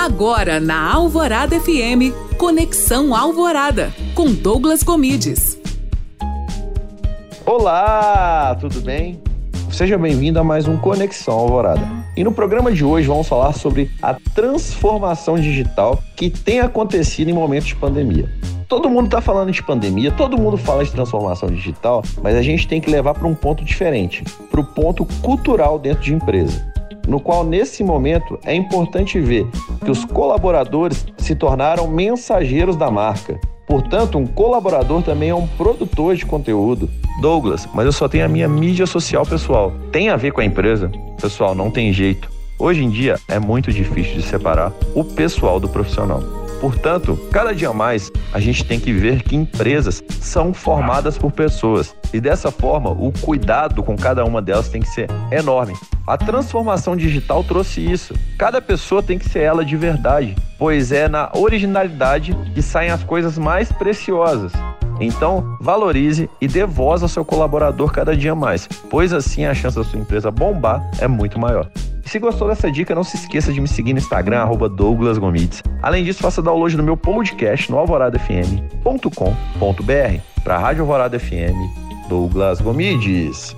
Agora na Alvorada FM, Conexão Alvorada, com Douglas Comides. Olá, tudo bem? Seja bem-vindo a mais um Conexão Alvorada. E no programa de hoje vamos falar sobre a transformação digital que tem acontecido em momentos de pandemia. Todo mundo está falando de pandemia, todo mundo fala de transformação digital, mas a gente tem que levar para um ponto diferente, para o ponto cultural dentro de empresa no qual nesse momento é importante ver que os colaboradores se tornaram mensageiros da marca. Portanto, um colaborador também é um produtor de conteúdo. Douglas, mas eu só tenho a minha mídia social pessoal. Tem a ver com a empresa? Pessoal, não tem jeito. Hoje em dia é muito difícil de separar o pessoal do profissional. Portanto, cada dia mais a gente tem que ver que empresas são formadas por pessoas e dessa forma o cuidado com cada uma delas tem que ser enorme. A transformação digital trouxe isso. Cada pessoa tem que ser ela de verdade, pois é na originalidade que saem as coisas mais preciosas. Então, valorize e dê voz ao seu colaborador cada dia mais, pois assim a chance da sua empresa bombar é muito maior. Se gostou dessa dica, não se esqueça de me seguir no Instagram, arroba Douglas Gomides. Além disso, faça download no meu podcast no alvoradafm.com.br. Para a Rádio Alvorada FM, Douglas Gomides.